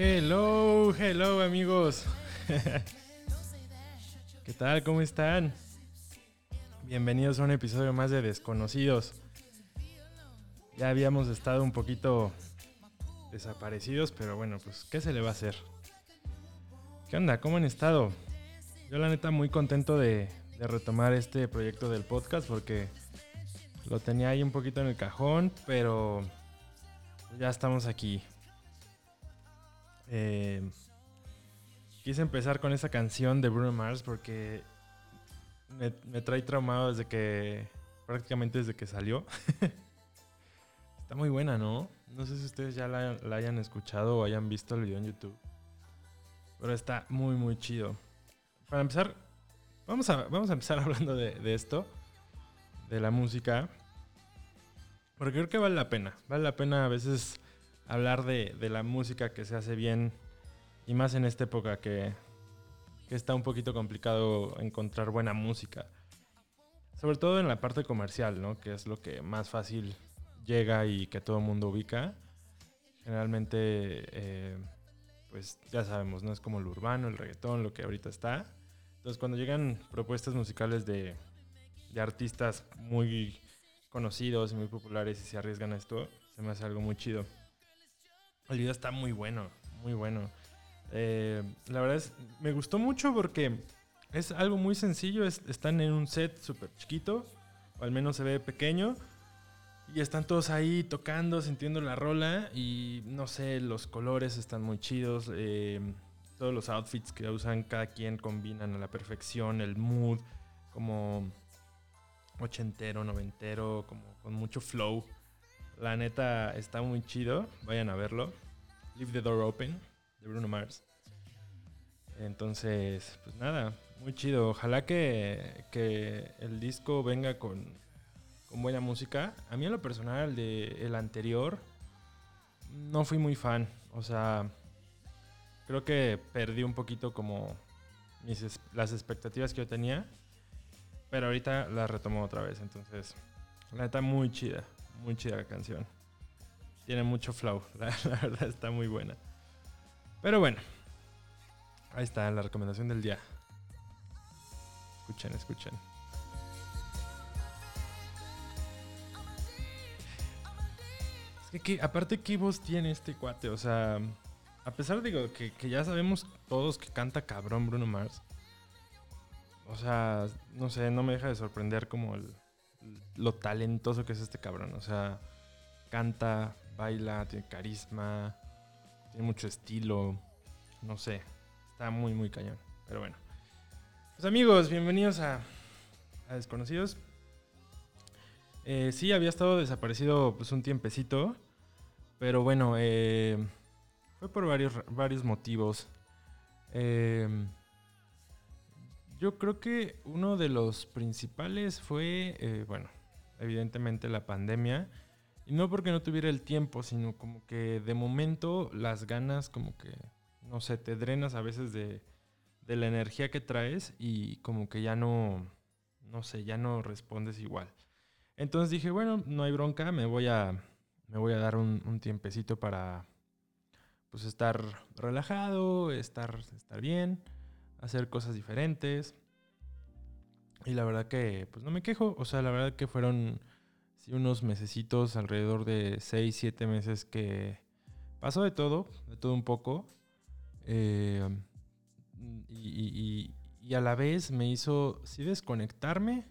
Hello, hello amigos. ¿Qué tal? ¿Cómo están? Bienvenidos a un episodio más de Desconocidos. Ya habíamos estado un poquito desaparecidos, pero bueno, pues ¿qué se le va a hacer? ¿Qué onda? ¿Cómo han estado? Yo la neta muy contento de, retomar este proyecto del podcast porque lo tenía ahí un poquito en el cajón, pero ya estamos aquí. Eh, quise empezar con esa canción de Bruno Mars porque me, trae traumado desde que, prácticamente desde que salió. Está muy buena, ¿no? No sé si ustedes ya la, hayan escuchado o hayan visto el video en YouTube. Pero está muy, muy chido. Para empezar, vamos a, vamos a empezar hablando de esto, de la música. Porque creo que vale la pena. Vale la pena a veces hablar de, la música que se hace bien y más en esta época que, que, está un poquito complicado encontrar buena música. Sobre todo en la parte comercial, ¿no? Que es lo que más fácil llega y que todo el mundo ubica. Generalmente, eh, pues ya sabemos, ¿no? Es como el urbano, el reggaetón, lo que ahorita está. Entonces cuando llegan propuestas musicales de, de artistas muy conocidos y muy populares y se arriesgan a esto, se me hace algo muy chido. El video está muy bueno, muy bueno. Eh, la verdad es, me gustó mucho porque es algo muy sencillo. Es, están en un set súper chiquito, o al menos se ve pequeño. Y están todos ahí tocando, sintiendo la rola. Y no sé, los colores están muy chidos. Eh, todos los outfits que usan cada quien combinan a la perfección. El mood, como ochentero, noventero, como con mucho flow. La neta está muy chido. Vayan a verlo. Leave the Door Open de Bruno Mars. Entonces, pues nada, muy chido. Ojalá que, que el disco venga con, con, buena música. A mí en lo personal, de el anterior, no fui muy fan. O sea, creo que perdí un poquito como mis, las expectativas que yo tenía. Pero ahorita la retomo otra vez. Entonces, la neta, muy chida. Muy chida la canción. Tiene mucho flow. La, verdad está muy buena. Pero bueno. Ahí está la recomendación del día. Escuchen, escuchen. Es que, aparte, ¿qué voz tiene este cuate? O sea, a pesar de que, que ya sabemos todos que canta cabrón Bruno Mars. O sea, no sé, no me deja de sorprender como el, lo talentoso que es este cabrón. O sea, canta, baila, tiene carisma, tiene mucho estilo. No sé, está muy, muy cañón. Pero bueno. Pues amigos, bienvenidos a, a Desconocidos. Eh, sí, había estado desaparecido pues un tiempecito. Pero bueno, eh, fue por varios, varios motivos. Eh, yo creo que uno de los principales fue, eh, bueno, evidentemente la pandemia. Y no porque no tuviera el tiempo, sino como que de momento las ganas como que, no sé, te drenas a veces de, de la energía que traes y como que ya no, no sé, ya no respondes igual. Entonces dije, bueno, no hay bronca, me voy a, me voy a dar un, un tiempecito para, pues, estar relajado, estar, estar bien hacer cosas diferentes. Y la verdad que, pues no me quejo. O sea, la verdad que fueron sí, unos mesecitos, alrededor de 6, 7 meses que pasó de todo, de todo un poco. Eh, y, y, y, a la vez me hizo, sí, desconectarme,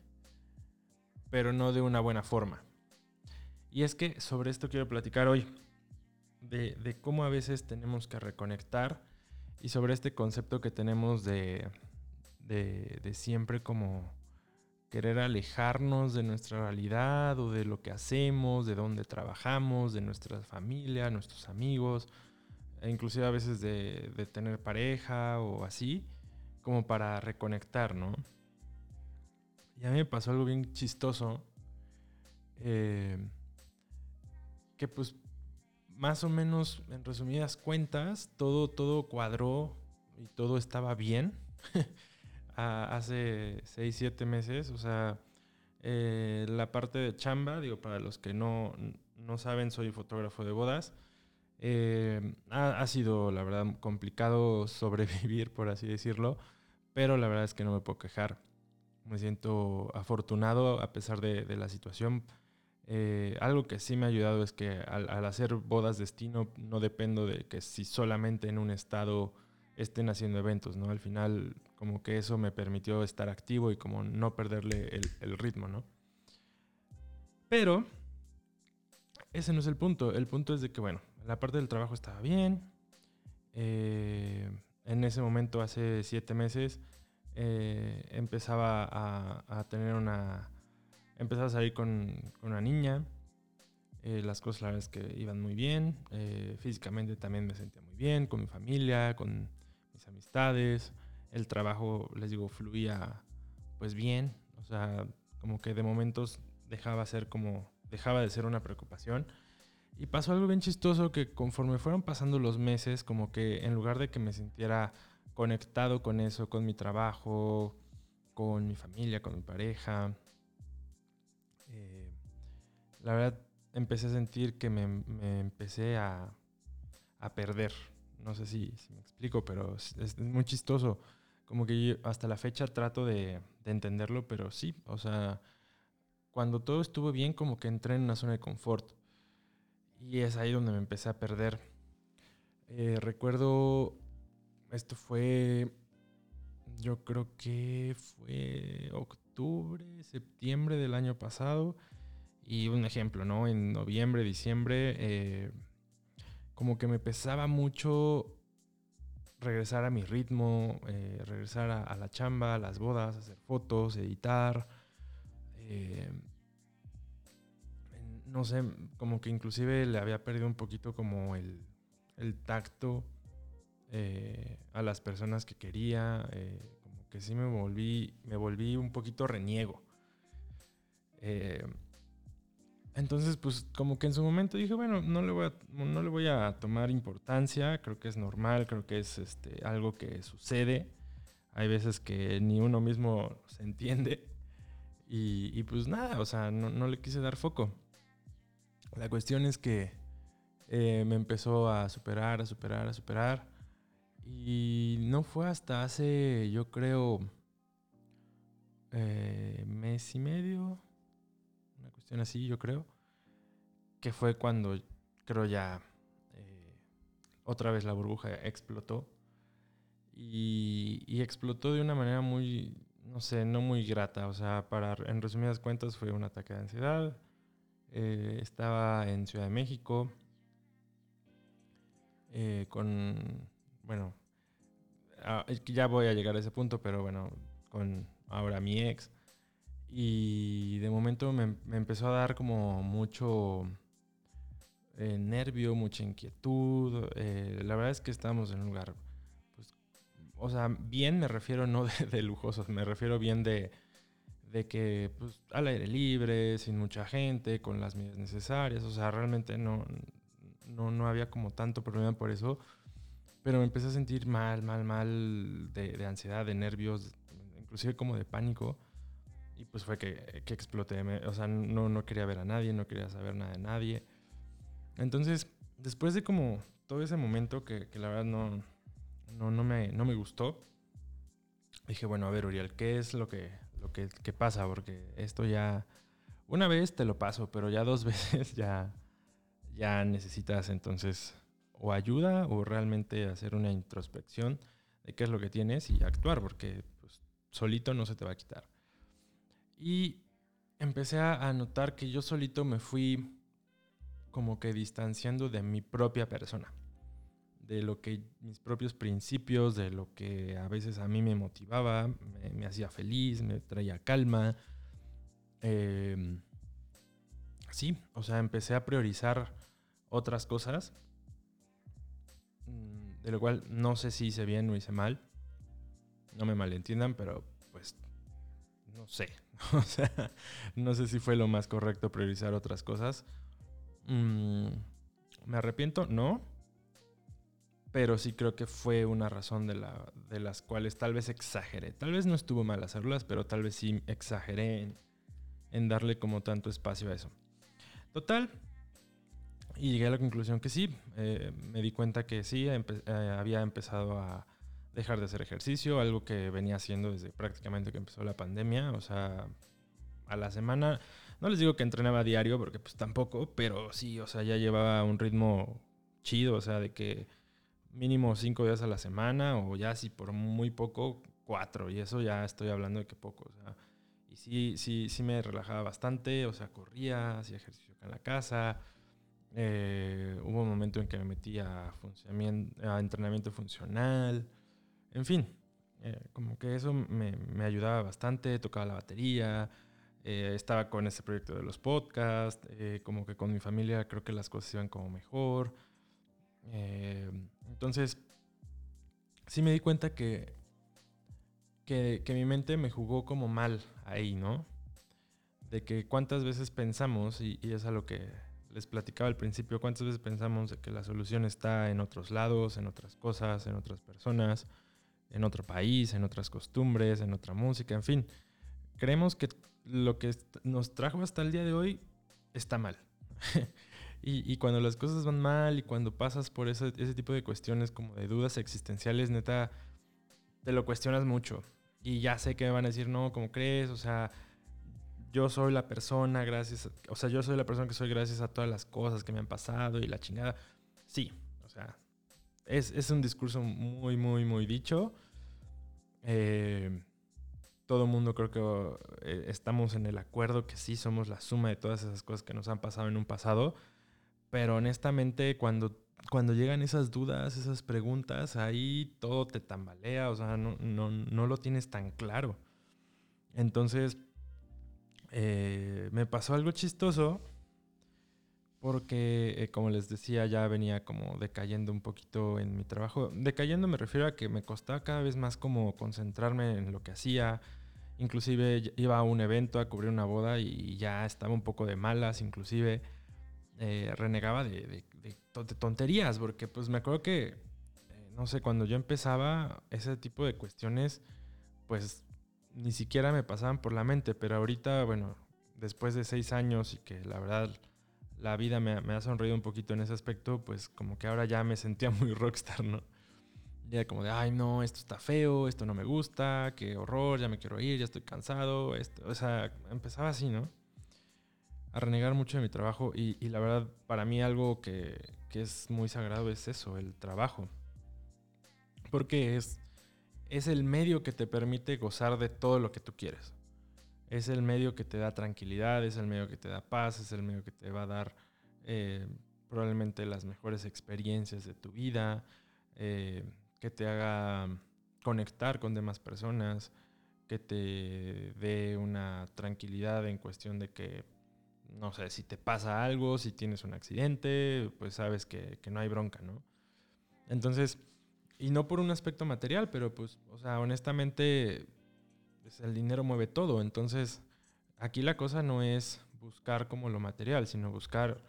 pero no de una buena forma. Y es que sobre esto quiero platicar hoy. De, de cómo a veces tenemos que reconectar y sobre este concepto que tenemos de, de, de, siempre como querer alejarnos de nuestra realidad o de lo que hacemos, de dónde trabajamos, de nuestra familia, nuestros amigos, e inclusive a veces de, tener pareja o así, como para reconectar, ¿no? Y a mí me pasó algo bien chistoso, eh, que pues más o menos, en resumidas cuentas, todo, todo cuadró y todo estaba bien hace 6, 7 meses. O sea, eh, la parte de chamba, digo, para los que no, no saben, soy fotógrafo de bodas. Eh, ha, sido, la verdad, complicado sobrevivir, por así decirlo, pero la verdad es que no me puedo quejar. Me siento afortunado a pesar de, la situación. Eh, algo que sí me ha ayudado es que al, hacer bodas destino no dependo de que si solamente en un estado estén haciendo eventos, ¿no? Al final como que eso me permitió estar activo y como no perderle el, el ritmo, ¿no? Pero ese no es el punto. El punto es de que, bueno, la parte del trabajo estaba bien. Eh, en ese momento, hace siete meses, eh, empezaba a, tener una... Empezaba a salir con, una niña. Eh, las cosas, la verdad es que iban muy bien. físicamente también me sentía muy bien, con mi familia, con mis amistades. El trabajo, les digo, fluía pues bien. O sea, como que de momentos dejaba ser como... Dejaba de ser una preocupación y pasó algo bien chistoso que conforme fueron pasando los meses, como que en lugar de que me sintiera conectado con eso, con mi trabajo, con mi familia, con mi pareja, eh, la verdad empecé a sentir que me, empecé a, perder. No sé si, me explico, pero es, muy chistoso. Como que hasta la fecha trato de, de entenderlo, pero sí, o sea, cuando todo estuvo bien, como que entré en una zona de confort y es ahí donde me empecé a perder. Eh, recuerdo, esto fue, yo creo que fue octubre, septiembre del año pasado. Y un ejemplo, ¿no? En noviembre, diciembre, eh, como que me pesaba mucho regresar a mi ritmo, eh, regresar a, la chamba, a las bodas, hacer fotos, editar no sé, como que inclusive le había perdido un poquito como el, tacto eh, a las personas que quería, eh, como que sí me volví, me volví un poquito reniego. Entonces, pues como que en su momento dije, bueno, no le voy a, no le voy a tomar importancia, creo que es normal, creo que es este, algo que sucede. Hay veces que ni uno mismo se entiende. Y, pues nada, o sea, no, no le quise dar foco. La cuestión es que eh, me empezó a superar, a superar, a superar. Y no fue hasta hace, yo creo, eh, mes y medio, así, yo creo, que fue cuando creo ya eh, otra vez la burbuja explotó. Y, y, explotó de una manera muy, no sé, no muy grata. O sea, para, en resumidas cuentas fue un ataque de ansiedad eh, estaba en Ciudad de México eh, con, bueno, ah, ya voy a llegar a ese punto, pero bueno, con ahora mi ex. Y de momento me, empezó a dar como mucho eh, nervio, mucha inquietud. la verdad es que estábamos en un lugar, pues, o sea, bien me refiero no de, de lujosos, me refiero bien de de que pues, al aire libre, sin mucha gente, con las medidas necesarias, o sea, realmente no, no, no había como tanto problema por eso, pero me empecé a sentir mal, mal, mal de, ansiedad, de nervios, inclusive como de pánico, y pues fue que, que exploté, o sea, no, no quería ver a nadie, no quería saber nada de nadie. Entonces, después de como todo ese momento que, que la verdad no, no, no, me, no me gustó, dije, bueno, a ver, Uriel, ¿qué es lo que, lo que, pasa, porque esto ya, una vez te lo paso, pero ya dos veces ya, ya necesitas entonces o ayuda o realmente hacer una introspección de qué es lo que tienes y actuar, porque pues, solito no se te va a quitar. Y empecé a notar que yo solito me fui como que distanciando de mi propia persona de lo que mis propios principios, de lo que a veces a mí me motivaba, me, hacía feliz, me traía calma. Em, sí, o sea, empecé a priorizar otras cosas, mm, de lo cual no sé si hice bien o hice mal. No me malentiendan, pero pues no sé. O sea, no sé si fue lo más correcto priorizar otras cosas. Mm, ¿Me arrepiento? No pero sí creo que fue una razón de, la, de, las cuales tal vez exageré. Tal vez no estuvo mal hacerlas, pero tal vez sí exageré en, darle como tanto espacio a eso. Total, Y llegué a la conclusión que sí, eh, me di cuenta que sí, eh, había empezado a dejar de hacer ejercicio, algo que venía haciendo desde prácticamente que empezó la pandemia, o sea, a la semana, no les digo que entrenaba a diario, porque pues tampoco, pero sí, o sea, ya llevaba un ritmo chido, o sea, de que mínimo cinco días a la semana, o ya si por muy poco, cuatro, y eso ya estoy hablando de que poco, o sea, y sí, sí, sí me relajaba bastante, o sea, corría, hacía ejercicio en la casa, eh, hubo un momento en que me metí a entrenamiento funcional. En fin, eh, como que eso me, me, ayudaba bastante. Tocaba la batería. Eh, estaba con ese proyecto de los podcasts. como que con mi familia creo que las cosas iban como mejor. entonces, sí me di cuenta que, que, que mi mente me jugó como mal ahí, ¿no? De que cuántas veces pensamos, y, y es a lo que les platicaba al principio, cuántas veces pensamos que la solución está en otros lados, en otras cosas, en otras personas, en otro país, en otras costumbres, en otra música, en fin. Creemos que lo que nos trajo hasta el día de hoy está mal. y, cuando las cosas van mal y cuando pasas por ese, tipo de cuestiones como de dudas existenciales, neta, te lo cuestionas mucho. Y ya sé que me van a decir, no, ¿cómo crees? O sea, yo soy la persona gracias, o sea, yo soy la persona que soy gracias a todas las cosas que me han pasado y la chingada. Sí, o sea, es, un discurso muy, muy, muy dicho. Eh, todo el mundo creo que eh, estamos en el acuerdo que sí somos la suma de todas esas cosas que nos han pasado en un pasado. Pero honestamente, cuando, cuando llegan esas dudas, esas preguntas, ahí todo te tambalea, o sea, no, no, no lo tienes tan claro. Entonces, eh, me pasó algo chistoso porque, eh, como les decía, ya venía como decayendo un poquito en mi trabajo. Decayendo me refiero a que me costaba cada vez más como concentrarme en lo que hacía. Inclusive iba a un evento a cubrir una boda y ya estaba un poco de malas, inclusive eh, renegaba de, tonterías, porque pues me acuerdo que, no sé, cuando yo empezaba ese tipo de cuestiones, pues ni siquiera me pasaban por la mente, pero ahorita, bueno, después de seis años y que la verdad la vida me, ha sonreído un poquito en ese aspecto, pues como que ahora ya me sentía muy rockstar, ¿no? Ya como de, ay, no, esto está feo, esto no me gusta, qué horror, ya me quiero ir, ya estoy cansado. Esto, o sea, empezaba así, ¿no? A renegar mucho de mi trabajo y, y la verdad, para mí algo que, que es muy sagrado es eso, el trabajo. Porque es es el medio que te permite gozar de todo lo que tú quieres. Es el medio que te da tranquilidad, es el medio que te da paz, es el medio que te va a dar eh, probablemente las mejores experiencias de tu vida, eh, que te haga conectar con demás personas, que te dé una tranquilidad en cuestión de que, no sé, si te pasa algo, si tienes un accidente, pues sabes que, que no hay bronca, ¿no? Entonces, y no por un aspecto material, pero pues, o sea, honestamente, pues, el dinero mueve todo. Entonces, aquí la cosa no es buscar como lo material, sino buscar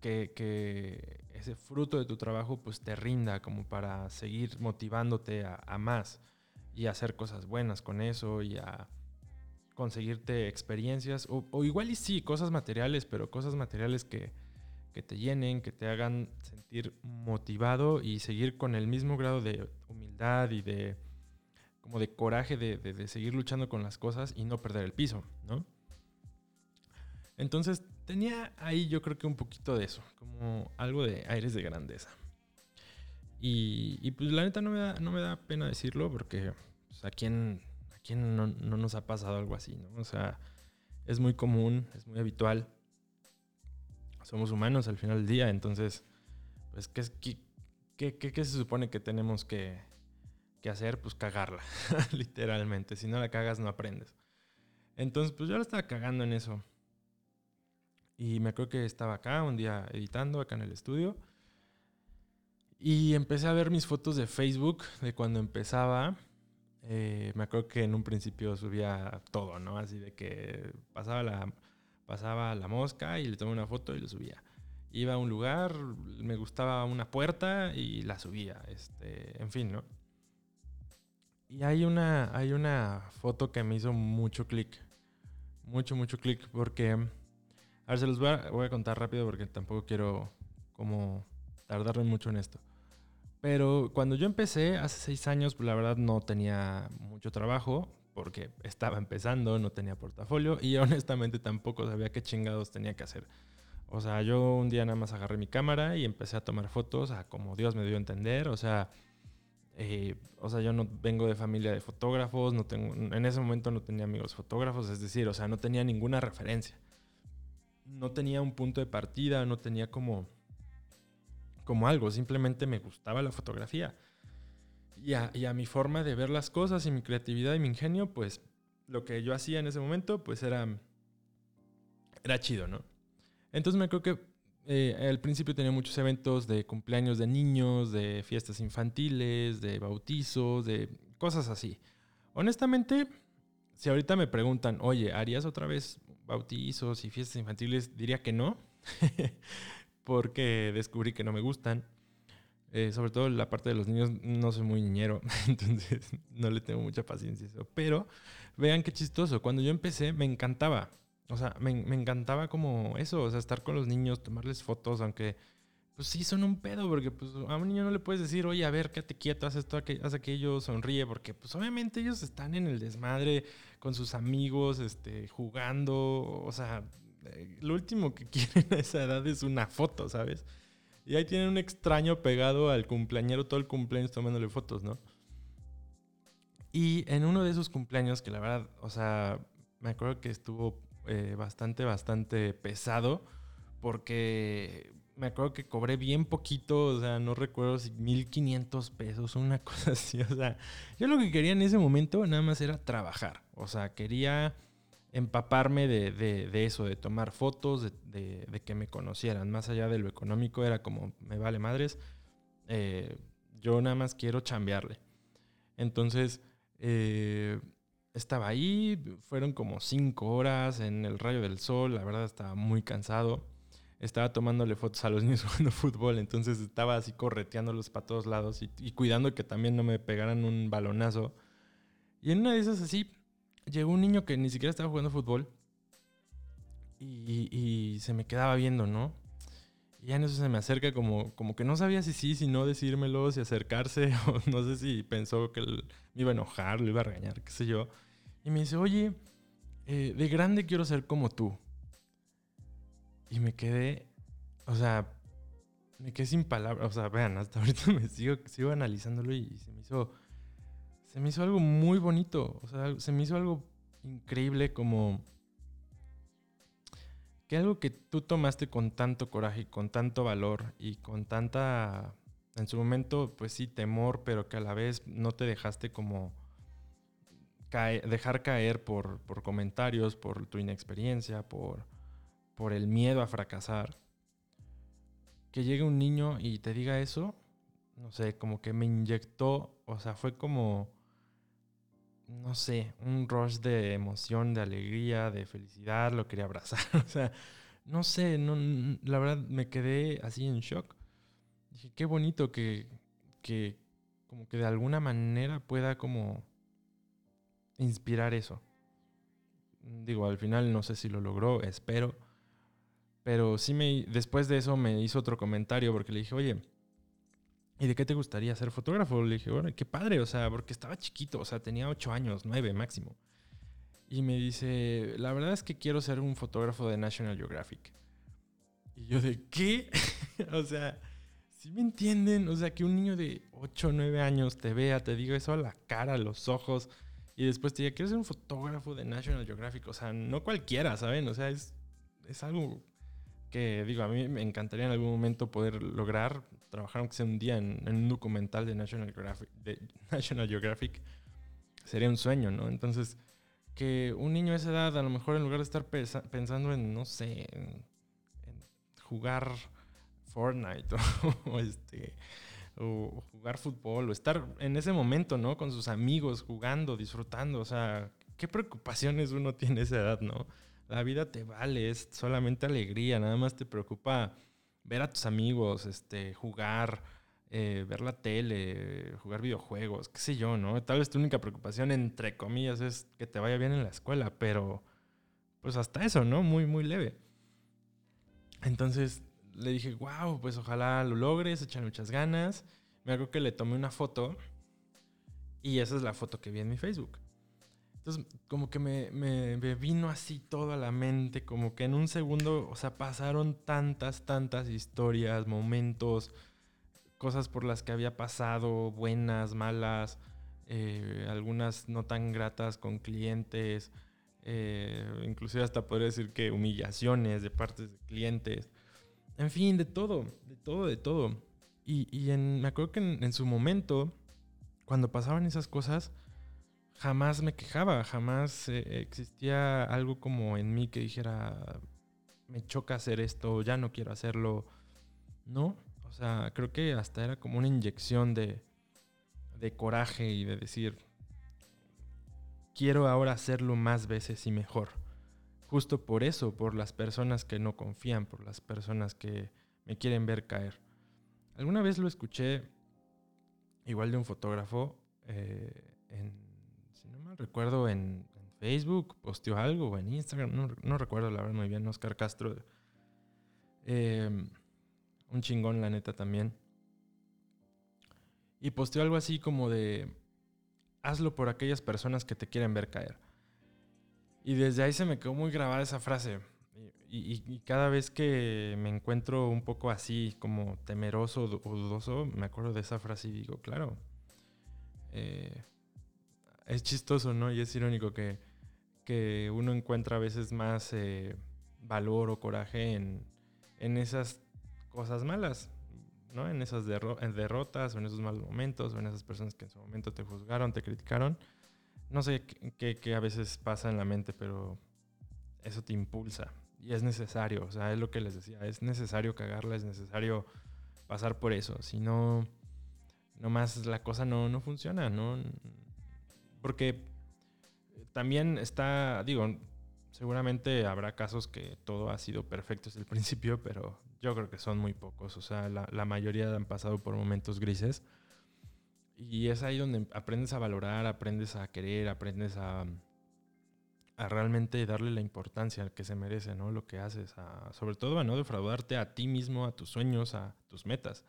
que, que, ese fruto de tu trabajo pues te rinda como para seguir motivándote a, más y hacer cosas buenas con eso y a conseguirte experiencias o, o igual y sí, cosas materiales, pero cosas materiales que, que te llenen, que te hagan sentir motivado y seguir con el mismo grado de humildad y de como de coraje de, seguir luchando con las cosas y no perder el piso, ¿no? Entonces tenía ahí yo creo que un poquito de eso, como algo de aires de grandeza. Y, pues la neta no me da, no me da pena decirlo porque pues, a quién, a quién no, no, nos ha pasado algo así, ¿no? O sea, es muy común, es muy habitual somos humanos al final del día, entonces, pues, ¿qué, qué, qué, qué se supone que tenemos que, que hacer? Pues cagarla, literalmente. Si no la cagas, no aprendes. Entonces, pues yo la estaba cagando en eso. Y me acuerdo que estaba acá un día editando, acá en el estudio. Y empecé a ver mis fotos de Facebook de cuando empezaba. Eh, me acuerdo que en un principio subía todo, ¿no? Así de que pasaba la, pasaba la mosca y le tomé una foto y lo subía. Iba a un lugar, me gustaba una puerta y la subía. Este, en fin, ¿no? Y hay una, hay una foto que me hizo mucho clic. Mucho, mucho clic porque A ver, se los voy a, voy a contar rápido porque tampoco quiero como tardarme mucho en esto. Pero cuando yo empecé hace seis años, pues la verdad no tenía mucho trabajo porque estaba empezando, no tenía portafolio y honestamente tampoco sabía qué chingados tenía que hacer. O sea, yo un día nada más agarré mi cámara y empecé a tomar fotos a como Dios me dio a entender. O sea, eh, o sea, yo no vengo de familia de fotógrafos, no tengo, en ese momento no tenía amigos fotógrafos, es decir, o sea, no tenía ninguna referencia. No tenía un punto de partida, no tenía como como algo, simplemente me gustaba la fotografía. Y a, mi forma de ver las cosas y mi creatividad y mi ingenio, pues lo que yo hacía en ese momento, pues era, era chido, ¿no? Entonces me acuerdo que eh, al principio tenía muchos eventos de cumpleaños de niños, de fiestas infantiles, de bautizos, de cosas así. Honestamente, si ahorita me preguntan, oye, ¿harías otra vez bautizos y fiestas infantiles? Diría que no. porque descubrí que no me gustan. Eh, sobre todo la parte de los niños, no soy muy niñero, entonces no le tengo mucha paciencia eso. Pero vean qué chistoso, cuando yo empecé me encantaba. O sea, me, me, encantaba como eso, o sea, estar con los niños, tomarles fotos, aunque pues sí son un pedo, porque pues a un niño no le puedes decir, oye, a ver, quédate quieto, haz esto, haz aquello, sonríe, porque pues obviamente ellos están en el desmadre con sus amigos, este, jugando, o sea, eh, lo último que quieren a esa edad es una foto, ¿sabes? Y ahí tienen un extraño pegado al cumpleañero todo el cumpleaños tomándole fotos, ¿no? Y en uno de esos cumpleaños, que la verdad, o sea, me acuerdo que estuvo eh, bastante, bastante pesado, porque me acuerdo que cobré bien poquito, o sea, no recuerdo si 1500 pesos, una cosa así, o sea, yo lo que quería en ese momento nada más era trabajar, o sea, quería empaparme de, eso, de tomar fotos, de, que me conocieran. Más allá de lo económico, era como, me vale madres, eh, yo nada más quiero chambearle. Entonces, eh, estaba ahí, fueron como cinco horas en el rayo del sol, la verdad estaba muy cansado. Estaba tomándole fotos a los niños jugando fútbol, entonces estaba así correteándolos para todos lados y, cuidando que también no me pegaran un balonazo. Y en una de esas así, llegó un niño que ni siquiera estaba jugando fútbol y, se me quedaba viendo, ¿no? Y ya en eso se me acerca como, como que no sabía si sí, si no decírmelo, si acercarse, o no sé si pensó que me iba a enojar, lo iba a regañar, qué sé yo. Y me dice, oye, eh, de grande quiero ser como tú. Y me quedé, o sea, me quedé sin palabras. O sea, vean, hasta ahorita me sigo, sigo analizándolo y se me hizo se me hizo algo muy bonito. O sea, se me hizo algo increíble como que algo que tú tomaste con tanto coraje y con tanto valor y con tanta, en su momento, pues sí, temor, pero que a la vez no te dejaste como dejar caer por, por, comentarios, por tu inexperiencia, por, por el miedo a fracasar. Que llegue un niño y te diga eso, no sé, como que me inyectó, o sea, fue como no sé, un rush de emoción, de alegría, de felicidad, lo quería abrazar. o sea, no sé, no, la verdad me quedé así en shock. Dije, qué bonito que, que como que de alguna manera pueda como inspirar eso. Digo, al final no sé si lo logró, espero. Pero sí me, después de eso me hizo otro comentario porque le dije, oye, ¿Y de qué te gustaría ser fotógrafo? Le dije, bueno, qué padre, o sea, porque estaba chiquito, o sea, tenía ocho años, nueve máximo. Y me dice, la verdad es que quiero ser un fotógrafo de National Geographic. Y yo de, ¿qué? o sea, si me entienden? O sea, que un niño de ocho o 9 años te vea, te diga eso a la cara, a los ojos, y después te diga, quiero ser un fotógrafo de National Geographic. O sea, no cualquiera, ¿saben? O sea, es, es algo que, digo, a mí me encantaría en algún momento poder lograr trabajar aunque sea un día en, un documental de National, Geographic, de National Geographic, sería un sueño, ¿no? Entonces, que un niño de esa edad, a lo mejor en lugar de estar pensando en, no sé, en, jugar Fortnite o, este, o jugar fútbol, o estar en ese momento, ¿no? Con sus amigos, jugando, disfrutando, o sea, ¿qué preocupaciones uno tiene a esa edad, ¿no? La vida te vale, es solamente alegría, nada más te preocupa ver a tus amigos, este, jugar, eh, ver la tele, jugar videojuegos, qué sé yo, ¿no? Tal vez tu única preocupación, entre comillas, es que te vaya bien en la escuela, pero pues hasta eso, ¿no? Muy, muy leve. Entonces le dije, wow, pues ojalá lo logres, echan muchas ganas. Me acuerdo que le tomé una foto y esa es la foto que vi en mi Facebook. Entonces, como que me, me, vino así todo a la mente, como que en un segundo, o sea, pasaron tantas, tantas historias, momentos, cosas por las que había pasado, buenas, malas, eh, algunas no tan gratas con clientes, eh, inclusive hasta podría decir que humillaciones de partes de clientes. En fin, de todo, de todo, de todo. Y, me acuerdo que en, su momento, cuando pasaban esas cosas, jamás me quejaba, jamás eh, existía algo como en mí que dijera, me choca hacer esto, ya no quiero hacerlo. No, o sea, creo que hasta era como una inyección de coraje y de decir, quiero ahora hacerlo más veces y mejor. Justo por eso, por las personas que no confían, por las personas que me quieren ver caer. Alguna vez lo escuché igual de un fotógrafo, eh, en, si no mal recuerdo, en, Facebook, posteó algo, o en Instagram, no, recuerdo la verdad muy bien, Oscar Castro. Eh, un chingón, la neta, también. Y posteó algo así como de, hazlo por aquellas personas que te quieren ver caer. Y desde ahí se me quedó muy grabada esa frase. Y, cada vez que me encuentro un poco así, como temeroso o dudoso, me acuerdo de esa frase y digo, claro, eh, es chistoso, ¿no? Y es irónico que, que uno encuentra a veces más eh, valor o coraje en, en esas cosas malas. En esas derrotas o en esos malos momentos o en esas personas que en su momento te juzgaron, te criticaron. No sé qué, a veces pasa en la mente, pero eso te impulsa y es necesario. O sea, es lo que les decía, es necesario cagarla, es necesario pasar por eso. Si no, nomás la cosa no, no funciona, ¿no? Porque también está, digo, seguramente habrá casos que todo ha sido perfecto desde el principio, pero yo creo que son muy pocos. O sea, la, mayoría han pasado por momentos grises. Y es ahí donde aprendes a valorar, aprendes a querer, aprendes a, a realmente darle la importancia que se merece, ¿no? Lo que haces, sobre todo a no defraudarte a ti mismo, a tus sueños, a tus metas.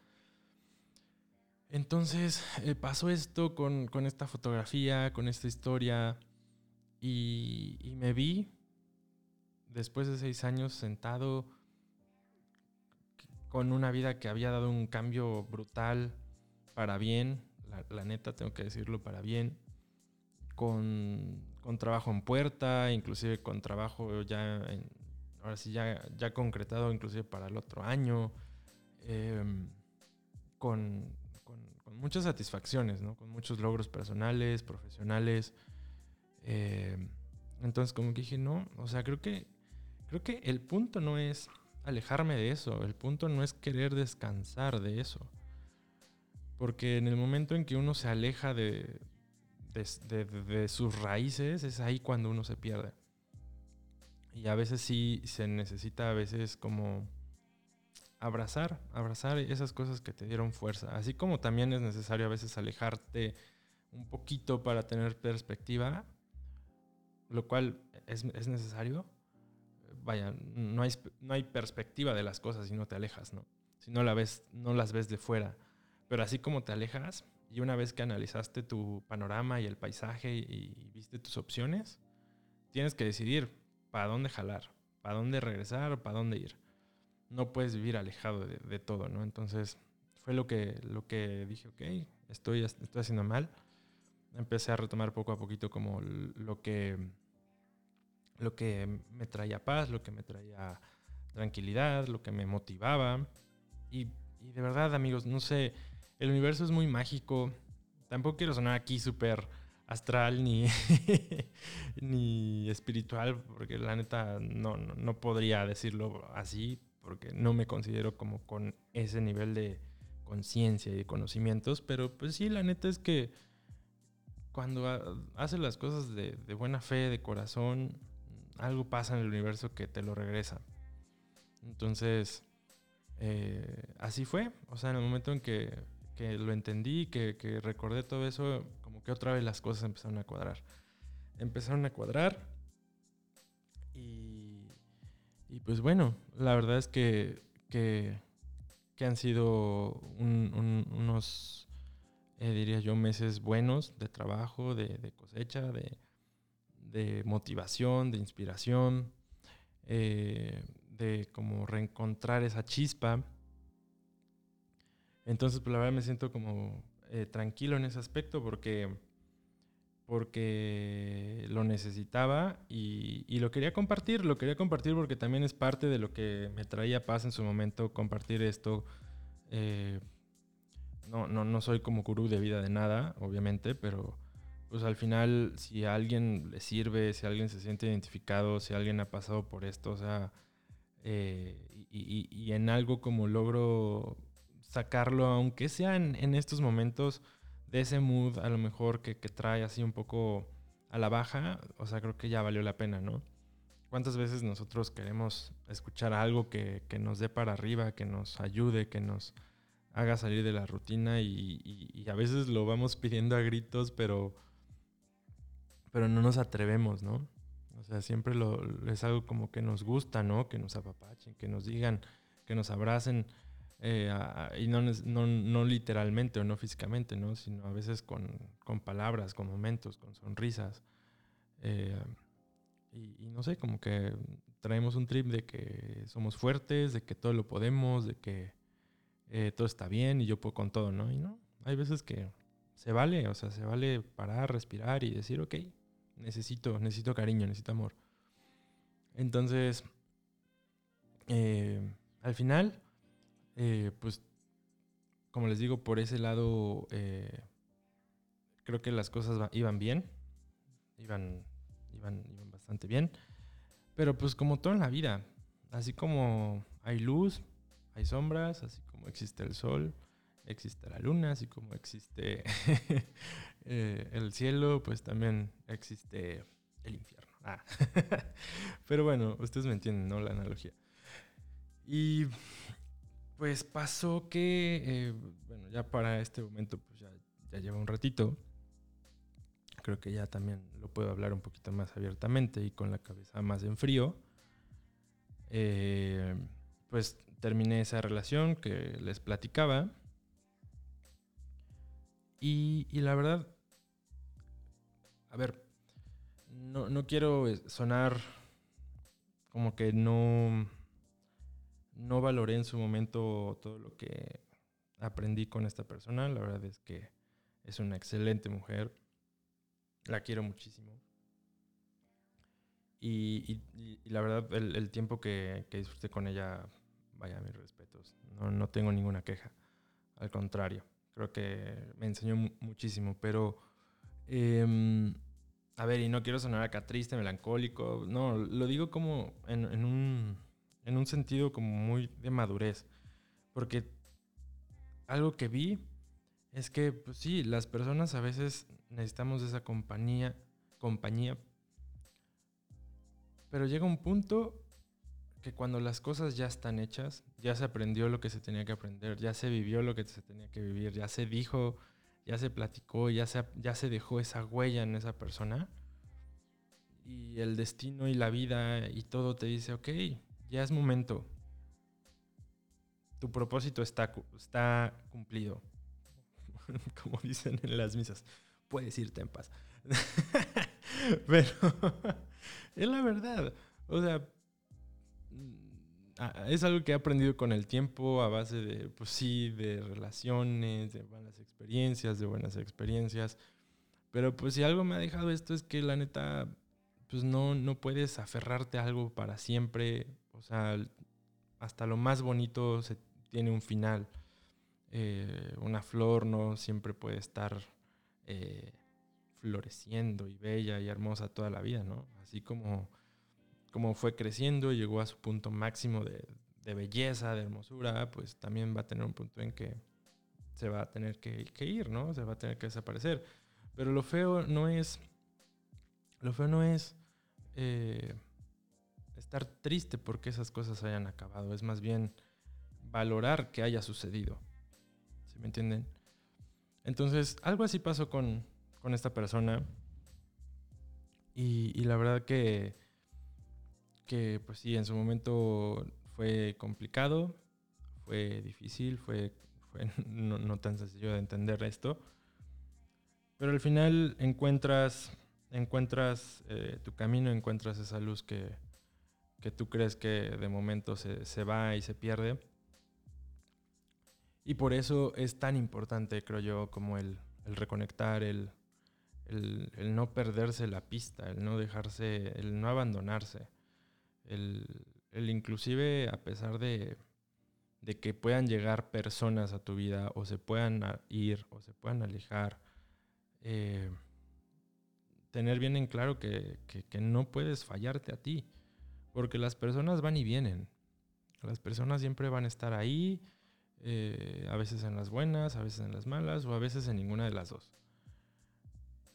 Entonces eh, pasó esto con, esta fotografía, con esta historia, y, y me vi después de seis años sentado con una vida que había dado un cambio brutal para bien, la, neta tengo que decirlo para bien, con, trabajo en puerta, inclusive con trabajo ya, ahora sí, ya, ya concretado inclusive para el otro año, em, con, muchas satisfacciones, con muchos logros personales, profesionales. Em, entonces como que dije, no, o sea, creo que, creo que el punto no es alejarme de eso. El punto no es querer descansar de eso. Porque en el momento en que uno se aleja de, de, sus raíces, es ahí cuando uno se pierde. Y a veces sí se necesita, a veces como abrazar, abrazar esas cosas que te dieron fuerza. Así como también es necesario a veces alejarte un poquito para tener perspectiva, lo cual es, es necesario vaya, no hay, no hay perspectiva de las cosas si no te alejas, ¿no? Si no, la ves, no las ves de fuera. Pero así como te alejas y una vez que analizaste tu panorama y el paisaje y, viste tus opciones, tienes que decidir para dónde jalar, para dónde regresar, para dónde ir. No puedes vivir alejado de, todo, ¿no? Entonces fue lo que, lo que dije, ok, estoy, estoy haciendo mal. Empecé a retomar poco a poquito como lo que lo que me traía paz, lo que me traía tranquilidad, lo que me motivaba. Y, de verdad, amigos, no sé, el universo es muy mágico. Tampoco quiero sonar aquí súper astral ni, ni espiritual, porque la neta no, no, podría decirlo así, porque no me considero como con ese nivel de conciencia y de conocimientos, pero pues sí, la neta es que cuando haces las cosas de, de buena fe, de corazón, algo pasa en el universo que te lo regresa. Entonces, eh, así fue. O sea, en el momento en que, lo entendí, que, que, recordé todo eso, como que otra vez las cosas empezaron a cuadrar. Empezaron a cuadrar y, y pues bueno, la verdad es que, que, han sido unos, eh, diría yo, meses buenos de trabajo, de, cosecha, de, de, motivación, de inspiración, eh, de como reencontrar esa chispa. Entonces, pues la verdad me siento como eh, tranquilo en ese aspecto porque porque lo necesitaba y, lo quería compartir, lo quería compartir porque también es parte de lo que me traía paz en su momento compartir esto. Eh, no, no, no soy como gurú de vida de nada, obviamente, pero pues al final si a alguien le sirve, si alguien se siente identificado, si alguien ha pasado por esto, o sea, eh, y, en algo como logro sacarlo, aunque sea en estos momentos, de ese mood a lo mejor que, trae así un poco a la baja, o sea, creo que ya valió la pena, ¿no? ¿Cuántas veces nosotros queremos escuchar algo que, nos dé para arriba, que nos ayude, que nos haga salir de la rutina y, a veces lo vamos pidiendo a gritos, pero, pero no nos atrevemos, ¿no? O sea, siempre lo, es algo como que nos gusta, ¿no? Que nos apapachen, que nos digan, que nos abracen. Eh, y no, no, no, literalmente o no físicamente, ¿no? sino a veces con, con palabras, con momentos, con sonrisas. Eh, y, no sé, como que traemos un trip de que somos fuertes, de que todo lo podemos, de que eh, todo está bien y yo puedo con todo, ¿no? Y no, hay veces que se vale, o sea, se vale parar, respirar y decir, ok, necesito, necesito cariño, necesito amor. Entonces, al final, eh, pues, como les digo, por ese lado, eh, creo que las cosas iban bien, iban, iban, iban bastante bien. Pero pues como todo en la vida, así como hay luz, hay sombras, así como existe el sol, existe la luna, así como existe eh, el cielo, pues también existe el infierno. Ah. Pero bueno, ustedes me entienden, ¿no? La analogía. Y pues pasó que, eh, bueno, ya para este momento, pues ya, lleva un ratito. Creo que ya también lo puedo hablar un poquito más abiertamente y con la cabeza más en frío. Eh, pues terminé esa relación que les platicaba. Y, y la verdad, a ver, no, no quiero sonar como que no no valoré en su momento todo lo que aprendí con esta persona. La verdad es que es una excelente mujer. La quiero muchísimo. Y, la verdad, el, tiempo que, disfruté con ella, vaya, mis respetos. No, tengo ninguna queja. Al contrario, creo que me enseñó muchísimo. Pero, em, a ver, y no quiero sonar acá triste, melancólico. No, lo digo como en un en un sentido como muy de madurez. Porque algo que vi es que, pues sí, las personas a veces necesitamos esa compañía, compañía, pero llega un punto que cuando las cosas ya están hechas, ya se aprendió lo que se tenía que aprender, ya se vivió lo que se tenía que vivir, ya se dijo, ya se platicó, ya se, ya se dejó esa huella en esa persona. Y el destino y la vida y todo te dice, ok, ya es momento. Tu propósito está, está cumplido. Como dicen en las misas, puedes irte en paz. Pero es la verdad. O sea, mm, es algo que he aprendido con el tiempo a base de, pues sí, de relaciones, de malas experiencias, de buenas experiencias. Pero pues si algo me ha dejado esto es que la neta, pues no, no puedes aferrarte a algo para siempre o sea, hasta lo más bonito se tiene un final. Eh, una flor no siempre puede estar eh, floreciendo y bella y hermosa toda la vida, ¿no? Así como, como fue creciendo y llegó a su punto máximo de, belleza, de hermosura, pues también va a tener un punto en que se va a tener que, ir, ¿no? Se va a tener que desaparecer. Pero lo feo no es. Lo feo no es. Eh, estar triste porque esas cosas hayan acabado, es más bien valorar que haya sucedido. ¿Sí me entienden? Entonces, algo así pasó con, esta persona. Y, la verdad que, que pues sí, en su momento fue complicado, fue difícil, fue, fue no, tan sencillo de entender esto. Pero al final encuentras, encuentras eh, tu camino, encuentras esa luz que, que tú crees que de momento se, se, va y se pierde. Y por eso es tan importante, creo yo, como el, el reconectar, el, el, no perderse la pista, el no dejarse, el no abandonarse, el, el inclusive a pesar de, de, que puedan llegar personas a tu vida o se puedan ir o se puedan alejar, eh, tener bien en claro que, que no puedes fallarte a ti porque las personas van y vienen. Las personas siempre van a estar ahí, eh, a veces en las buenas, a veces en las malas o a veces en ninguna de las dos.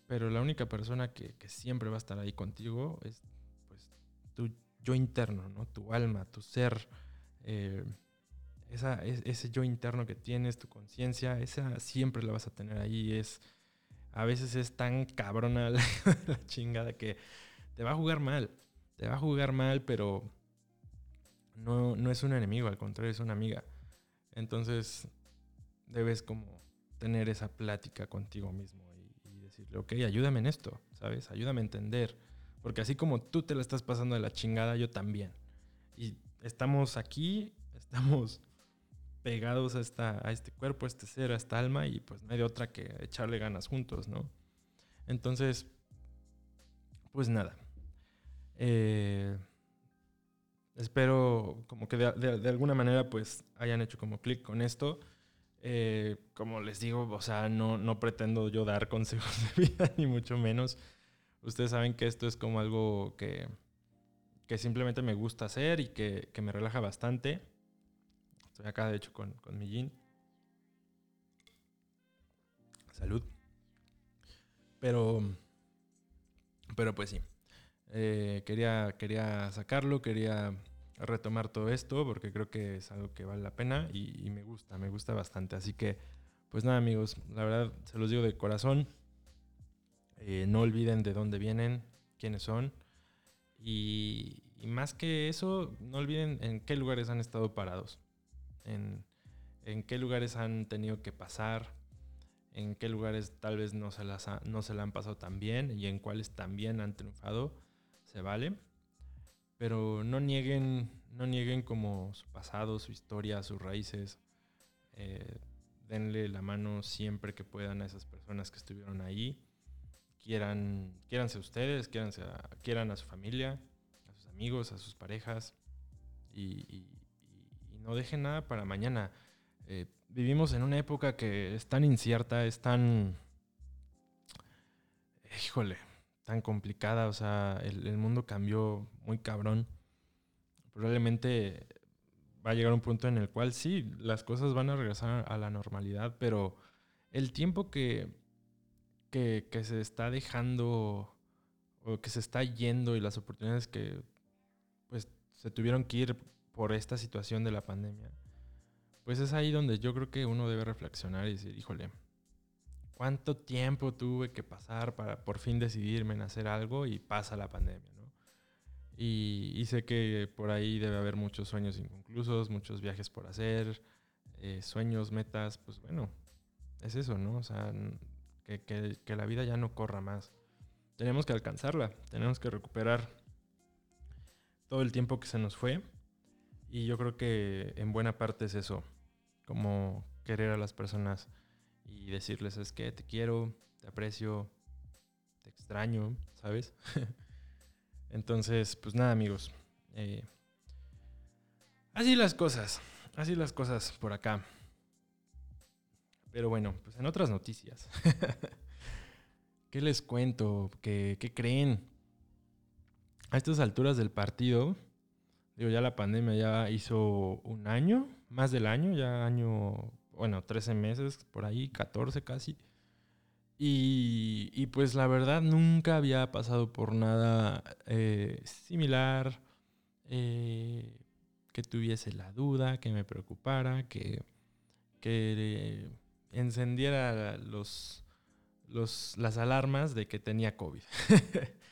Pero la única persona que, siempre va a estar ahí contigo es pues, tu yo interno, ¿no? tu alma, tu ser. Eh, esa, ese yo interno que tienes, tu conciencia, esa siempre la vas a tener ahí. Es, a veces es tan cabrona la, la chingada que te va a jugar mal te va a jugar mal, pero no, no es un enemigo, al contrario, es una amiga. Entonces, debes como tener esa plática contigo mismo y, decirle, ok, ayúdame en esto, ¿sabes? Ayúdame a entender. Porque así como tú te la estás pasando de la chingada, yo también. Y estamos aquí, estamos pegados a, esta, a este cuerpo, a este ser, a esta alma, y pues no hay de otra que echarle ganas juntos, ¿no? Entonces, pues nada, eh, espero como que de, alguna manera pues hayan hecho como clic con esto. Eh, como les digo, o sea, no, no pretendo yo dar consejos de vida, ni mucho menos. Ustedes saben que esto es como algo que, que simplemente me gusta hacer y que, que, me relaja bastante. Estoy acá, de hecho, con, con mi jean. Salud. Pero, pero pues sí. Eh, quería, quería sacarlo, quería retomar todo esto porque creo que es algo que vale la pena y, me gusta, me gusta bastante. Así que, pues nada amigos, la verdad se los digo de corazón. Eh, no olviden de dónde vienen, quiénes son. Y, más que eso, no olviden en qué lugares han estado parados. En, en qué lugares han tenido que pasar. En qué lugares tal vez no se, las no se la han pasado tan bien y en cuáles también han triunfado se vale. Pero no nieguen, no nieguen como su pasado, su historia, sus raíces. Eh, denle la mano siempre que puedan a esas personas que estuvieron ahí. Quieran, quieranse ustedes, quieranse a, quieran a su familia, a sus amigos, a sus parejas. Y, no dejen nada para mañana. Eh, vivimos en una época que es tan incierta, es tan... Híjole, tan complicada, o sea, el, mundo cambió muy cabrón. Probablemente va a llegar un punto en el cual sí, las cosas van a regresar a la normalidad, pero el tiempo que, que, que, se está dejando o que se está yendo y las oportunidades que pues se tuvieron que ir por esta situación de la pandemia, pues es ahí donde yo creo que uno debe reflexionar y decir, híjole, cuánto tiempo tuve que pasar para por fin decidirme en hacer algo y pasa la pandemia, ¿no? Y, sé que por ahí debe haber muchos sueños inconclusos, muchos viajes por hacer, eh, sueños, metas, pues bueno, es eso, ¿no? O sea, que, que la vida ya no corra más. Tenemos que alcanzarla, tenemos que recuperar todo el tiempo que se nos fue. Y yo creo que en buena parte es eso, como querer a las personas y decirles es que te quiero, te aprecio, te extraño, ¿sabes? Entonces, pues nada amigos. Eh, así las cosas, así las cosas por acá. Pero bueno, pues en otras noticias. ¿Qué les cuento? ¿Qué, ¿Qué, creen? A estas alturas del partido, digo, ya la pandemia ya hizo un año, más del año, ya año bueno, 13 meses, por ahí, 14 casi. Y, pues la verdad nunca había pasado por nada eh, similar, eh, que tuviese la duda, que me preocupara, que, que encendiera los, los, las alarmas de que tenía COVID.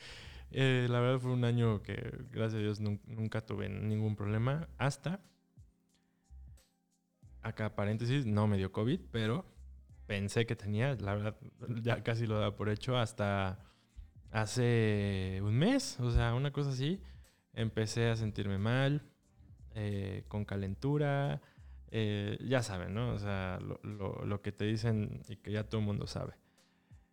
Eh, la verdad fue un año que, gracias a Dios, nunca tuve ningún problema. Hasta, acá paréntesis, no me dio COVID, pero pensé que tenía, la verdad, ya casi lo da por hecho, hasta hace un mes, o sea, una cosa así, empecé a sentirme mal, eh, con calentura, eh, ya saben, ¿no? O sea, lo, lo, que te dicen y que ya todo el mundo sabe.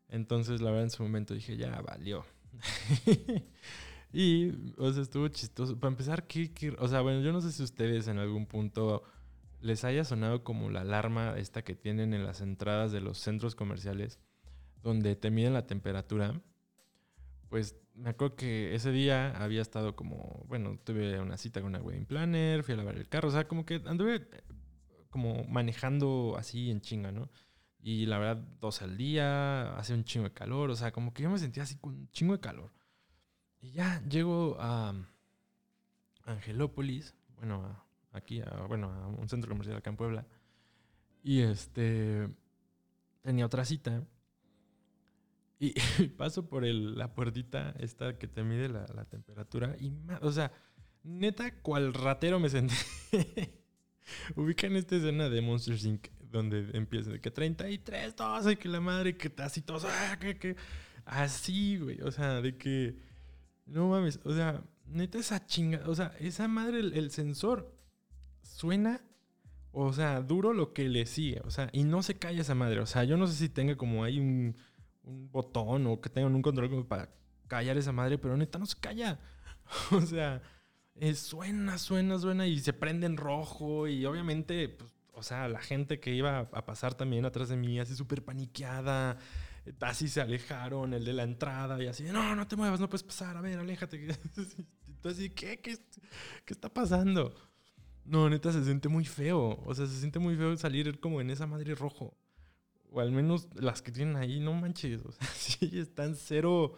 Entonces, la verdad, en su momento dije, ya valió. y, o sea, estuvo chistoso. Para empezar, ¿qué, o sea, bueno, yo no sé si ustedes en algún punto les haya sonado como la alarma esta que tienen en las entradas de los centros comerciales, donde te miden la temperatura. Pues me acuerdo que ese día había estado como, bueno, tuve una cita con una wedding planner, fui a lavar el carro, o sea, como que anduve eh, como manejando así en chinga, ¿no? Y la verdad, dos al día, hace un chingo de calor, o sea, como que yo me sentía así con un chingo de calor. Y ya llego a Angelópolis, bueno, aquí, a, bueno, a un centro comercial acá en Puebla. Y este, tenía otra cita. Y, paso por el, la puertita esta que te mide la, la temperatura. Y, o sea, neta, cual ratero me sentí. Ubican esta escena de Monsters Inc donde empieza de que 33, 12, que la madre, que todos, ah, que, que, así, güey, o sea, de que, no mames, o sea, neta esa chinga, o sea, esa madre, el, sensor suena, o sea, duro lo que le sigue, o sea, y no se calla esa madre, o sea, yo no sé si tenga como ahí un, botón o que tengan un control para callar esa madre, pero neta no se calla, o sea... suena, suena, suena y se prende en rojo y obviamente pues, o sea, la gente que iba a pasar también atrás de mí, así súper paniqueada, así se alejaron, el de la entrada, y así, no, no te muevas, no puedes pasar, a ver, aléjate. Entonces, ¿qué? ¿Qué, qué está pasando? No, neta, se siente muy feo. O sea, se siente muy feo salir como en esa madre rojo. O al menos las que tienen ahí, no manches. O sea, sí, están cero.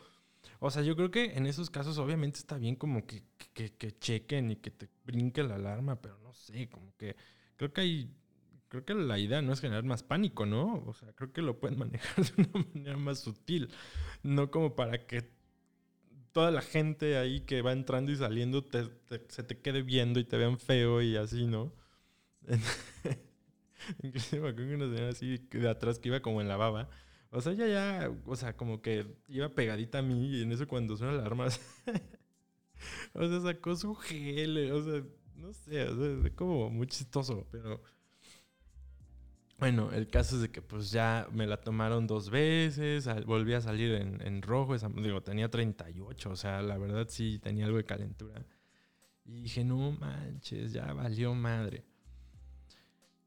O sea, yo creo que en esos casos obviamente está bien como que, que, que chequen y que te brinque la alarma, pero no sé, como que creo que hay creo que la idea no es generar más pánico, ¿no? O sea, creo que lo pueden manejar de una manera más sutil, no como para que toda la gente ahí que va entrando y saliendo se te quede viendo y te vean feo y así, ¿no? Inclusive me acuerdo una señora así de atrás que iba como en la baba. O sea, ella ya, o sea, como que iba pegadita a mí y en eso cuando suena la arma, o sea, sacó su gel, o sea, no sé, o sea, es como muy chistoso, pero bueno, el caso es de que pues ya me la tomaron dos veces, volví a salir en, rojo, digo, tenía 38, o sea, la verdad sí tenía algo de calentura. Y dije, no manches, ya valió madre.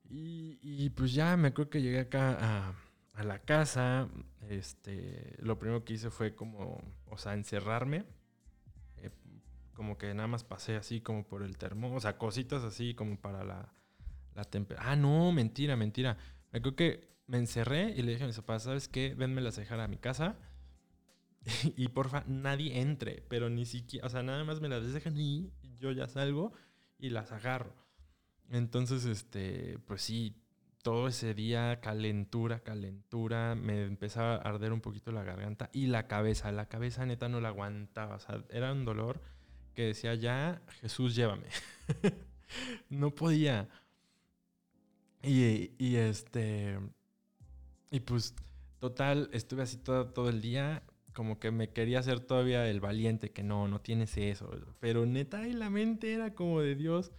Y, pues ya me acuerdo que llegué acá a, la casa, este, lo primero que hice fue como, o sea, encerrarme. Eh, como que nada más pasé así como por el termo, o sea, cositas así como para la la temperatura. Ah, no, mentira, mentira. Me acuerdo que me encerré y le dije a mis papás, ¿sabes qué? Venme las dejar a mi casa. y porfa, nadie entre, pero ni siquiera, o sea, nada más me las dejan y yo ya salgo y las agarro. Entonces, este, pues sí, todo ese día, calentura, calentura, me empezaba a arder un poquito la garganta y la cabeza, la cabeza neta no la aguantaba, o sea, era un dolor que decía ya, Jesús, llévame. no podía. Y, y este. Y pues, total, estuve así todo, todo el día. Como que me quería hacer todavía el valiente, que no, no tienes eso. Pero neta, y la mente era como de Dios.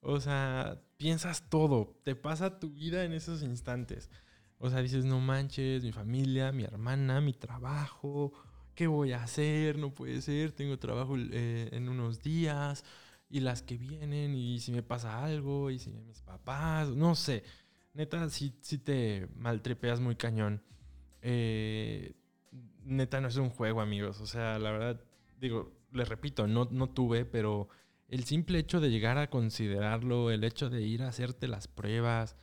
O sea, piensas todo. Te pasa tu vida en esos instantes. O sea, dices, no manches, mi familia, mi hermana, mi trabajo. ¿Qué voy a hacer? No puede ser. Tengo trabajo eh, en unos días y las que vienen y si me pasa algo y si mis papás, no sé. Neta, si, si te maltripeas muy cañón. Eh, neta, no es un juego, amigos. O sea, la verdad, digo, les repito, no, no tuve, pero el simple hecho de llegar a considerarlo, el hecho de ir a hacerte las pruebas,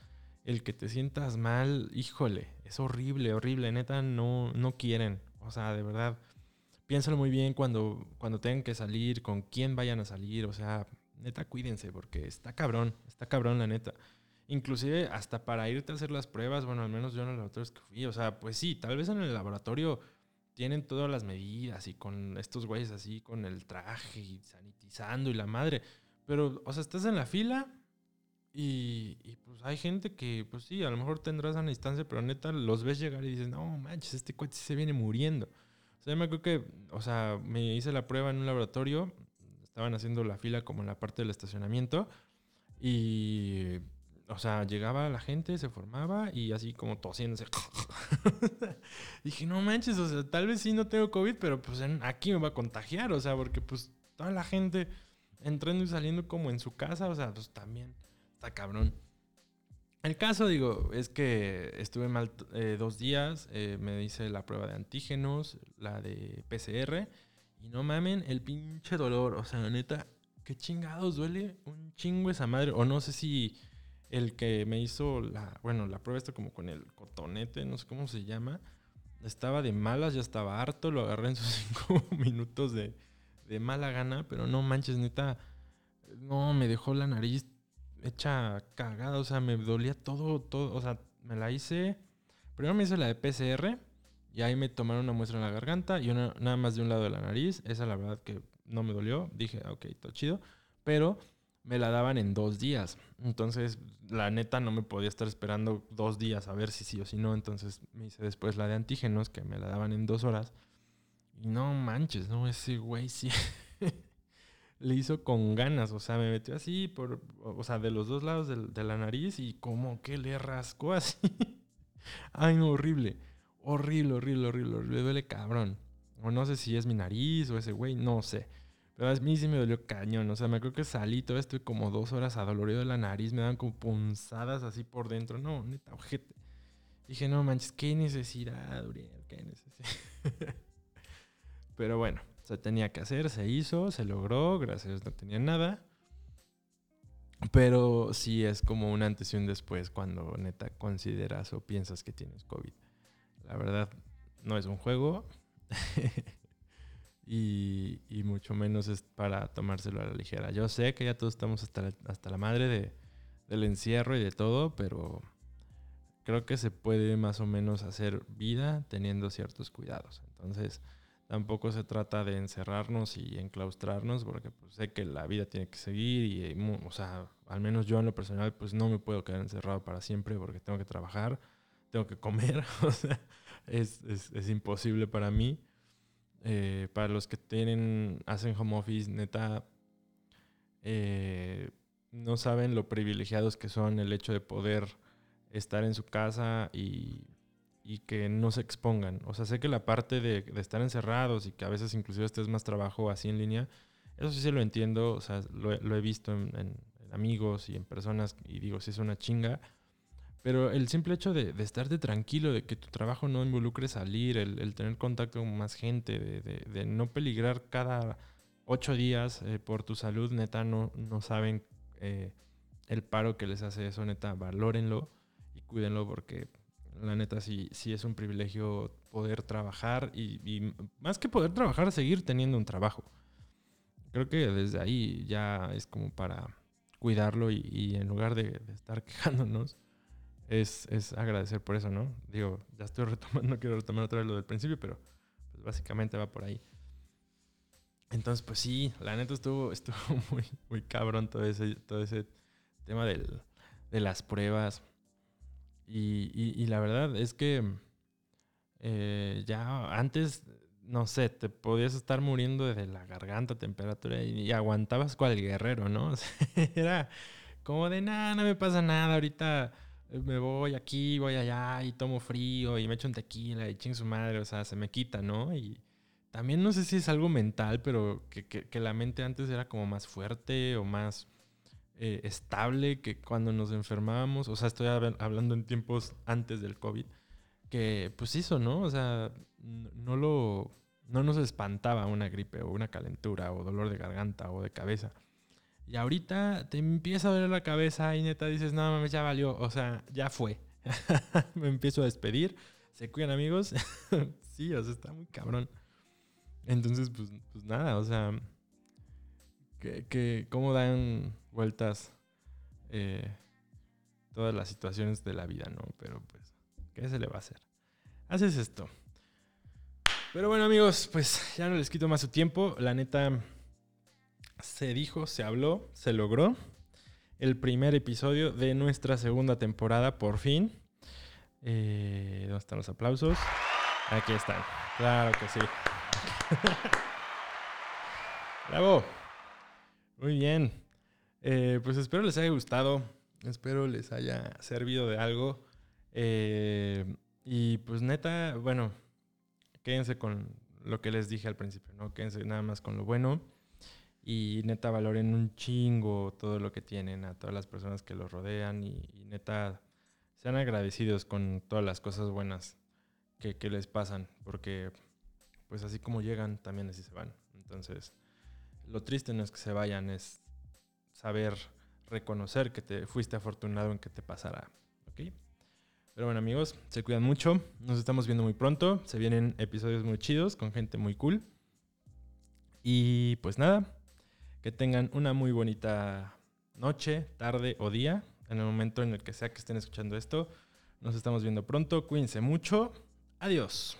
el que te sientas mal, híjole, es horrible, horrible. Neta, no, no quieren. O sea, de verdad piénsalo muy bien cuando, cuando tengan que salir, con quién vayan a salir, o sea, neta, cuídense, porque está cabrón, está cabrón la neta. Inclusive hasta para irte a hacer las pruebas, bueno, al menos yo en el laboratorio que fui, o sea, pues sí, tal vez en el laboratorio tienen todas las medidas y con estos güeyes así, con el traje y sanitizando y la madre. Pero, o sea, estás en la fila y, y, pues hay gente que, pues sí, a lo mejor tendrás a distancia, pero neta los ves llegar y dices, no manches, este coche se viene muriendo. Yo me acuerdo que, o sea, me hice la prueba en un laboratorio, estaban haciendo la fila como en la parte del estacionamiento y o sea, llegaba la gente, se formaba y así como tosiéndose. dije, no manches, o sea, tal vez sí no tengo COVID, pero pues aquí me va a contagiar, o sea, porque pues toda la gente entrando y saliendo como en su casa, o sea, pues también está cabrón. El caso, digo, es que estuve mal eh, dos días, eh, me hice la prueba de antígenos, la de PCR, y no mamen el pinche dolor, o sea, neta, qué chingados duele un chingo esa madre, o no sé si el que me hizo la, bueno, la prueba esta como con el cotonete, no sé cómo se llama, estaba de malas, ya estaba harto, lo agarré en sus cinco minutos de, de mala gana, pero no manches, neta, no, me dejó la nariz hecha cagada, o sea, me dolía todo, todo, o sea, me la hice, primero me hice la de PCR y ahí me tomaron una muestra en la garganta y una, nada más de un lado de la nariz, esa la verdad que no me dolió, dije, ok, todo chido, pero me la daban en dos días. Entonces, la neta no me podía estar esperando dos días a ver si sí o si no. Entonces me hice después la de antígenos, que me la daban en dos horas. Y no manches, no, ese güey sí. Le hizo con ganas, o sea, me metió así, por, o sea, de los dos lados de, la nariz y como que le rascó así. Ay, horrible. Horrible, horrible, horrible, horrible. Duele cabrón. O no sé si es mi nariz o ese güey, no sé. Pero a mí sí me dolió cañón. O sea, me acuerdo que salí todo esto como dos horas adolorido de la nariz. Me daban como punzadas así por dentro. No, neta, ojete. Dije, no manches, qué necesidad, Uriel, qué necesidad. Pero bueno, se tenía que hacer, se hizo, se logró. Gracias, no tenía nada. Pero sí es como un antes y un después cuando neta consideras o piensas que tienes COVID. La verdad, no es un juego. y, y, mucho menos es para tomárselo a la ligera. Yo sé que ya todos estamos hasta la, hasta la madre de, del encierro y de todo, pero creo que se puede más o menos hacer vida teniendo ciertos cuidados. Entonces, tampoco se trata de encerrarnos y enclaustrarnos, porque pues, sé que la vida tiene que seguir y, o sea, al menos yo en lo personal, pues no me puedo quedar encerrado para siempre porque tengo que trabajar, tengo que comer, o sea, es, es, es imposible para mí. Eh, para los que tienen, hacen home office, neta, eh, no saben lo privilegiados que son el hecho de poder estar en su casa y, y, que no se expongan. O sea, sé que la parte de, de, estar encerrados y que a veces inclusive estés más trabajo así en línea, eso sí se lo entiendo, o sea, lo, lo he visto en, en, amigos y en personas y digo, sí es una chinga pero el simple hecho de, de, estarte tranquilo, de que tu trabajo no involucre salir, el, tener contacto con más gente, de, de, no peligrar cada ocho días eh, por tu salud, neta, no, no saben eh, el paro que les hace eso, neta, valórenlo y cuídenlo porque la neta sí, sí es un privilegio poder trabajar y, más que poder trabajar, seguir teniendo un trabajo. Creo que desde ahí ya es como para cuidarlo y, en lugar de, de estar quejándonos, es, es, agradecer por eso, ¿no? Digo, ya estoy retomando, no quiero retomar otra vez lo del principio, pero pues básicamente va por ahí. Entonces, pues sí, la neta estuvo, estuvo muy, muy cabrón todo ese, todo ese tema del, de las pruebas. Y, la verdad es que eh, ya antes, no sé, te podías estar muriendo de la garganta, temperatura, y, y aguantabas cual guerrero, ¿no? O sea, era como de nada, no me pasa nada, ahorita me voy aquí, voy allá y tomo frío y me echo un tequila y ching su madre, o sea, se me quita, ¿no? Y también no sé si es algo mental, pero que, que la mente antes era como más fuerte o más eh, estable que cuando nos enfermábamos, o sea, estoy hablando en tiempos antes del COVID, que pues hizo, ¿no? O sea, no lo, no nos espantaba una gripe o una calentura o dolor de garganta o de cabeza y ahorita te empieza a doler la cabeza y neta dices, no mames, ya valió. O sea, ya fue. Me empiezo a despedir. Se cuidan amigos. sí, o sea, está muy cabrón. Entonces, pues, pues nada, o sea, que, que cómo dan vueltas eh, todas las situaciones de la vida, ¿no? Pero pues, ¿qué se le va a hacer? Haces esto. Pero bueno, amigos, pues ya no les quito más su tiempo. La neta, se dijo, se habló, se logró. El primer episodio de nuestra segunda temporada, por fin. Eh, ¿Dónde están los aplausos? Aquí están. Claro que sí. Bravo. Muy bien. Eh, pues espero les haya gustado. Espero les haya servido de algo. Eh, y pues neta, bueno, quédense con lo que les dije al principio, ¿no? Quédense nada más con lo bueno. Y neta, valoren un chingo todo lo que tienen, a todas las personas que los rodean. Y, neta, sean agradecidos con todas las cosas buenas que, que les pasan. Porque, pues así como llegan, también así se van. Entonces, lo triste no es que se vayan, es saber reconocer que te fuiste afortunado en que te pasara. ¿Ok? Pero bueno, amigos, se cuidan mucho. Nos estamos viendo muy pronto. Se vienen episodios muy chidos con gente muy cool. Y pues nada, que tengan una muy bonita noche, tarde o día, en el momento en el que sea que estén escuchando esto. Nos estamos viendo pronto. Cuídense mucho. Adiós.